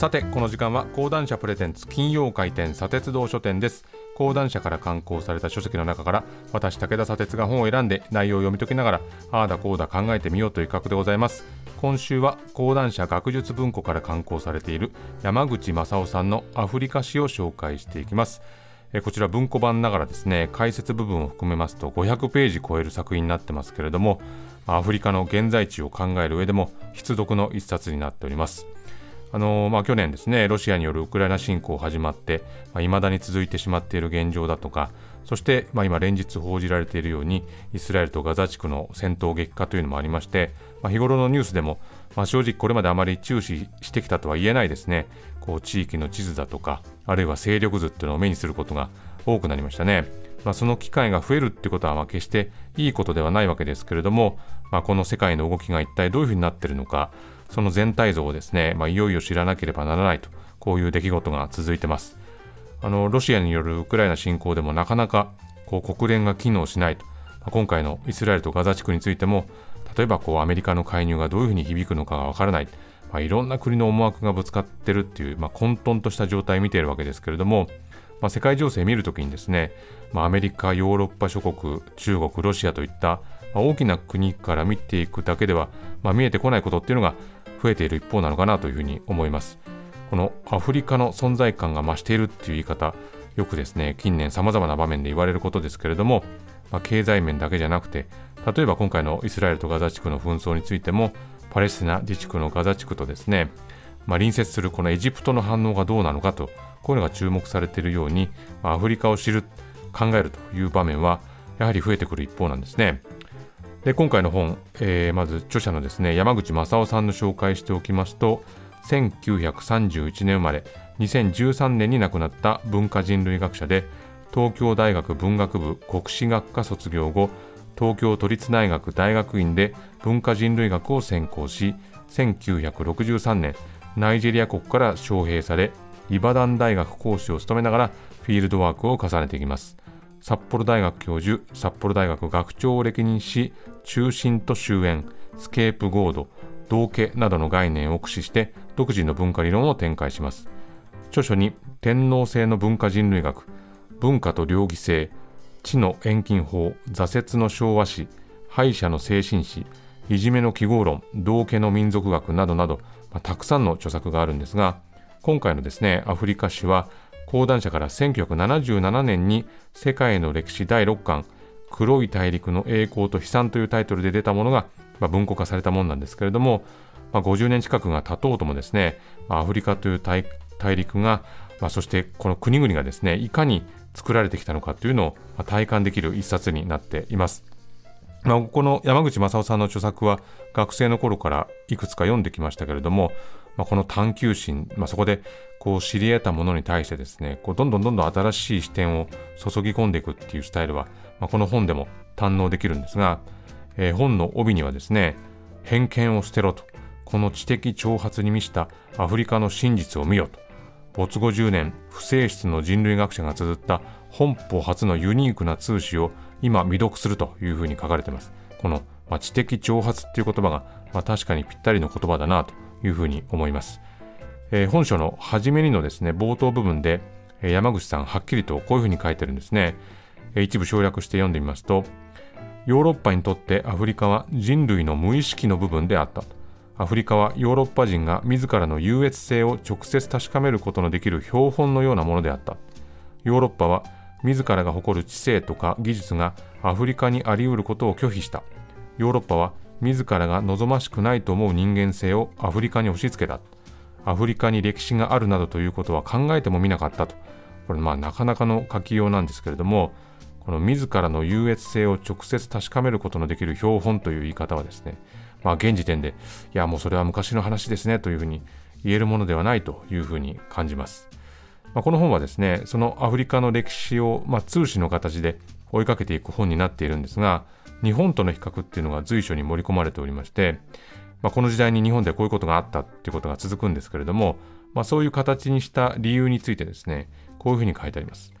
さてこの時間は講談社プレゼンツ金曜回転砂鉄道書店です。講談社から刊行された書籍の中から私武田砂鉄が本を選んで内容を読み解きながらああだこうだ考えてみようという企画でございます。今週は講談社学術文庫から刊行されている山口正夫さんのアフリカ史を紹介していきます。こちら文庫版ながらですね解説部分を含めますと500ページ超える作品になってますけれどもアフリカの現在地を考える上でも必読の一冊になっております。あのまあ、去年ですねロシアによるウクライナ侵攻始まっていまあ、未だに続いてしまっている現状だとかそして、まあ、今連日報じられているようにイスラエルとガザ地区の戦闘激化というのもありまして、まあ、日頃のニュースでも、まあ、正直これまであまり注視してきたとは言えないですねこう地域の地図だとかあるいは勢力図っていうのを目にすることが多くなりましたね。まあ、その機会が増えるってことはまあ決していいことではないわけですけれども、まあ、この世界の動きが一体どういうふうになっているのかその全体像をですね、まあ、いよいよ知らなければならないとこういう出来事が続いてます。あのロシアによるウクライナ侵攻でもなかなかこう国連が機能しないと、まあ、今回のイスラエルとガザ地区についても例えばこうアメリカの介入がどういうふうに響くのかがわからない、まあ、いろんな国の思惑がぶつかってるっていう、まあ、混沌とした状態を見ているわけですけれども、まあ、世界情勢を見るときにですね、まあ、アメリカ、ヨーロッパ諸国、中国、ロシアといった、まあ、大きな国から見ていくだけでは、まあ、見えてこないことっていうのが増えている一方なのかなというふうに思います。このアフリカの存在感が増しているっていう言い方、よくですね、近年様々な場面で言われることですけれども、まあ、経済面だけじゃなくて、例えば今回のイスラエルとガザ地区の紛争についても、パレスチナ自治区のガザ地区とですね、まあ、隣接するこのエジプトの反応がどうなのかとこういうのが注目されているように、アフリカを知る、考えるという場面は、やはり増えてくる一方なんですね。で今回の本、えー、まず著者のですね山口正夫さんの紹介しておきますと1931年生まれ2013年に亡くなった文化人類学者で東京大学文学部国史学科卒業後東京都立大学大学院で文化人類学を専攻し1963年ナイジェリア国から招聘されイバダン大学講師を務めながらフィールドワークを重ねていきます。札幌大学教授札幌大学学長を歴任し中心と終焉スケープゴード道家などの概念を駆使して独自の文化理論を展開します。著書に天皇制の文化人類学文化と両義性知の遠近法挫折の昭和史敗者の精神史いじめの記号論道家の民族学などなど、まあ、たくさんの著作があるんですが今回のですね、アフリカ史は、講談社から1977年に世界の歴史第6巻、黒い大陸の栄光と悲惨というタイトルで出たものが、まあ、文庫化されたものなんですけれども、まあ、50年近くが経とうともですね、まあ、アフリカという大陸が、まあ、そしてこの国々がですね、いかに作られてきたのかというのを体感できる一冊になっています。まあ、この山口正夫さんの著作は学生の頃からいくつか読んできましたけれども、まあ、この探求心、まあ、そこでこう知り得たものに対してですねこうどんどんどんどん新しい視点を注ぎ込んでいくっていうスタイルは、まあ、この本でも堪能できるんですが、えー、本の帯にはですね偏見を捨てろとこの知的挑発に満ちたアフリカの真実を見よと没後10年不正室の人類学者が綴った本邦初のユニークな通史を今未読するというふうに書かれています。この、まあ、知的挑発っていう言葉が、まあ、確かにぴったりの言葉だなというふうに思います。えー、本書の初めにのですね、冒頭部分で、え、山口さんはっきりとこういうふうに書いてるんですね。え、一部省略して読んでみますと、ヨーロッパにとってアフリカは人類の無意識の部分であった。アフリカはヨーロッパ人が自らの優越性を直接確かめることのできる標本のようなものであった。ヨーロッパは自らが誇る知性とか技術がアフリカにあり得ることを拒否した。ヨーロッパは自らが望ましくないと思う人間性をアフリカに押し付けた。アフリカに歴史があるなどということは考えてもみなかったと。これまあなかなかの書きようなんですけれども、この自らの優越性を直接確かめることのできる標本という言い方はですね、まあ現時点で、いやもうそれは昔の話ですねというふうに言えるものではないというふうに感じます。まあ、この本はですね、そのアフリカの歴史を、まあ、通史の形で追いかけていく本になっているんですが、日本との比較っていうのが随所に盛り込まれておりまして、まあ、この時代に日本でこういうことがあったっていうことが続くんですけれども、まあ、そういう形にした理由についてですね、こういうふうに書いてあります。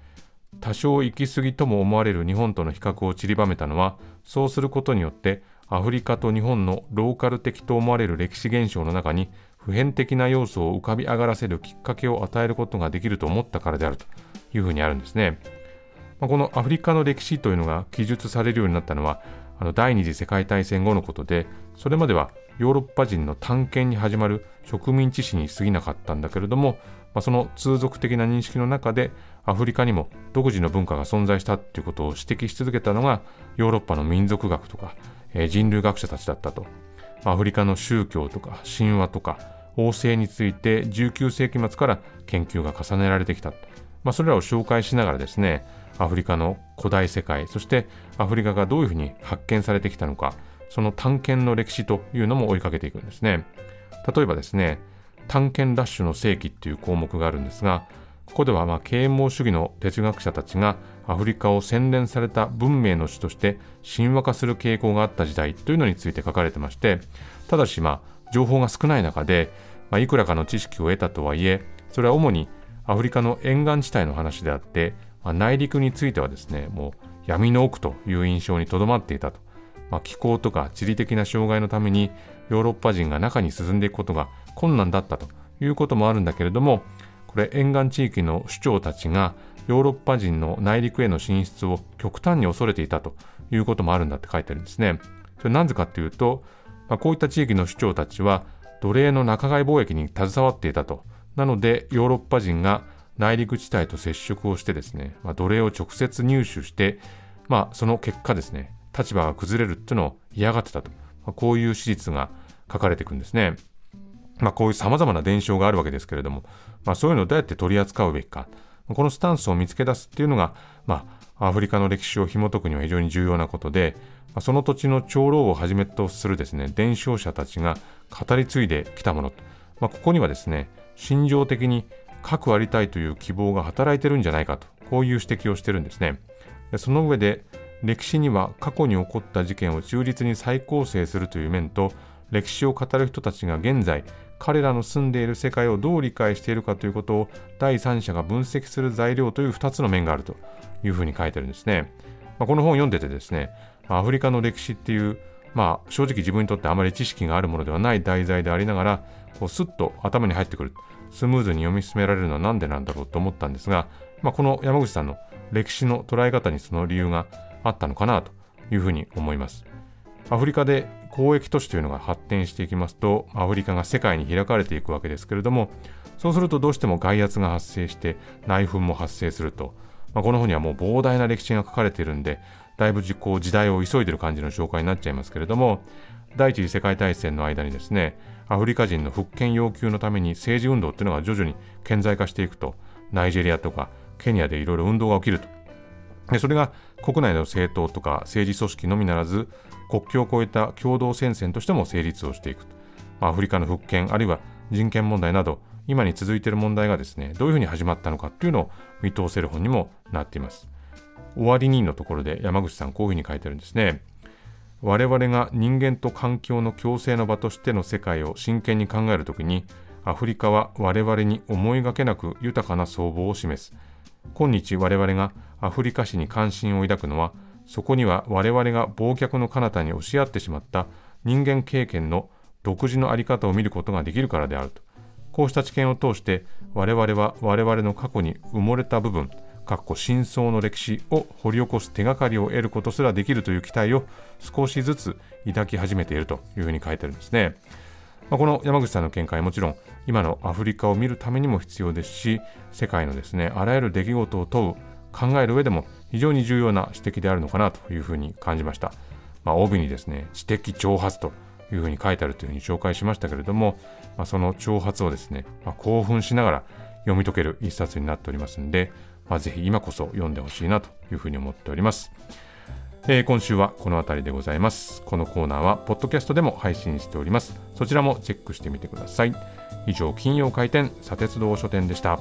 多少行き過ぎとも思われる日本との比較を散りばめたのは、そうすることによって、アフリカと日本のローカル的と思われる歴史現象の中に、普遍的な要素を浮かび上がらせるきっかけを与えることができると思ったからであるというふうにあるんですね。まあ、このアフリカの歴史というのが記述されるようになったのはあの第二次世界大戦後のことでそれまではヨーロッパ人の探検に始まる植民地史に過ぎなかったんだけれども、まあ、その通俗的な認識の中でアフリカにも独自の文化が存在したということを指摘し続けたのがヨーロッパの民族学とか、えー、人類学者たちだったと。アフリカの宗教とか神話とか王政について19世紀末から研究が重ねられてきたと。まあ、それらを紹介しながらですね、アフリカの古代世界、そしてアフリカがどういうふうに発見されてきたのか、その探検の歴史というのも追いかけていくんですね。例えばですね、探検ラッシュの世紀っていう項目があるんですが、ここではまあ啓蒙主義の哲学者たちがアフリカを洗練された文明の地として神話化する傾向があった時代というのについて書かれてまして、ただしまあ情報が少ない中で、まあ、いくらかの知識を得たとはいえ、それは主にアフリカの沿岸地帯の話であって、まあ、内陸についてはですね、もう闇の奥という印象にとどまっていたと。まあ、気候とか地理的な障害のためにヨーロッパ人が中に進んでいくことが困難だったということもあるんだけれども、これ沿岸地域の首長たちがヨーロッパ人の内陸への進出を極端に恐れていたということもあるんだって書いてあるんですね。それなぜかというと、まあ、こういった地域の首長たちは奴隷の仲買貿易に携わっていたと。なのでヨーロッパ人が内陸地帯と接触をしてですね、まあ、奴隷を直接入手して、まあ、その結果ですね、立場が崩れるっていうのを嫌がってたと。まあ、こういう史実が書かれていくんですね。まあ、こういう様々な伝承があるわけですけれども、まあ、そういうのをどうやって取り扱うべきか。このスタンスを見つけ出すっていうのが、まあ、アフリカの歴史を紐解くには非常に重要なことで、まあ、その土地の長老をはじめとするですね、伝承者たちが語り継いできたもの。まあ、ここにはですね、心情的に核ありたいという希望が働いてるんじゃないかと、こういう指摘をしてるんですね。でその上で、歴史には過去に起こった事件を忠実に再構成するという面と、歴史を語る人たちが現在、彼らの住んでいる世界をどう理解しているかということを第三者が分析する材料という2つの面があるというふうに書いてるんですね。まあ、この本を読んでてですね、アフリカの歴史っていう、まあ、正直自分にとってあまり知識があるものではない題材でありながら、こうスッと頭に入ってくる。スムーズに読み進められるのは何でなんだろうと思ったんですが、まあ、この山口さんの歴史の捉え方にその理由があったのかなというふうに思います。アフリカで交易都市というのが発展していきますと、アフリカが世界に開かれていくわけですけれども、そうするとどうしても外圧が発生して内紛も発生すると、まあ、この本にはもう膨大な歴史が書かれているんで、だいぶ時代を急いでる感じの紹介になっちゃいますけれども、第一次世界大戦の間にですね、アフリカ人の復権要求のために政治運動っていうのが徐々に顕在化していくと、ナイジェリアとかケニアでいろいろ運動が起きると。でそれが国内の政党とか政治組織のみならず、国境を越えた共同戦線としても成立をしていく。まあ、アフリカの復権、あるいは人権問題など、今に続いている問題がですね、どういうふうに始まったのかっていうのを見通せる本にもなっています。終わりにのところで山口さんこういうふうに書いてるんですね。我々が人間と環境の共生の場としての世界を真剣に考えるときに、アフリカは我々に思いがけなく豊かな相貌を示す。今日我々がアフリカ史に関心を抱くのは、そこには我々が忘却の彼方に押し合ってしまった人間経験の独自の在り方を見ることができるからであると。こうした知見を通して我々は我々の過去に埋もれた部分、かっこ真相の歴史を掘り起こす手がかりを得ることすらできるという期待を少しずつ抱き始めているというふうに書いてるんですね。まあ、この山口さんの見解もちろん今のアフリカを見るためにも必要ですし世界のですねあらゆる出来事を問う考える上でも非常に重要な指摘であるのかなというふうに感じました。まあ、帯にですね知的挑発というふうに書いてあるというふうに紹介しましたけれども、まあ、その挑発をですね、まあ、興奮しながら読み解ける一冊になっておりますんで、まあ、ぜひ今こそ読んでほしいなというふうに思っております。えー、今週はこの辺りでございます。このコーナーはポッドキャストでも配信しております。そちらもチェックしてみてください。以上、金曜開店、砂鉄道書店でした。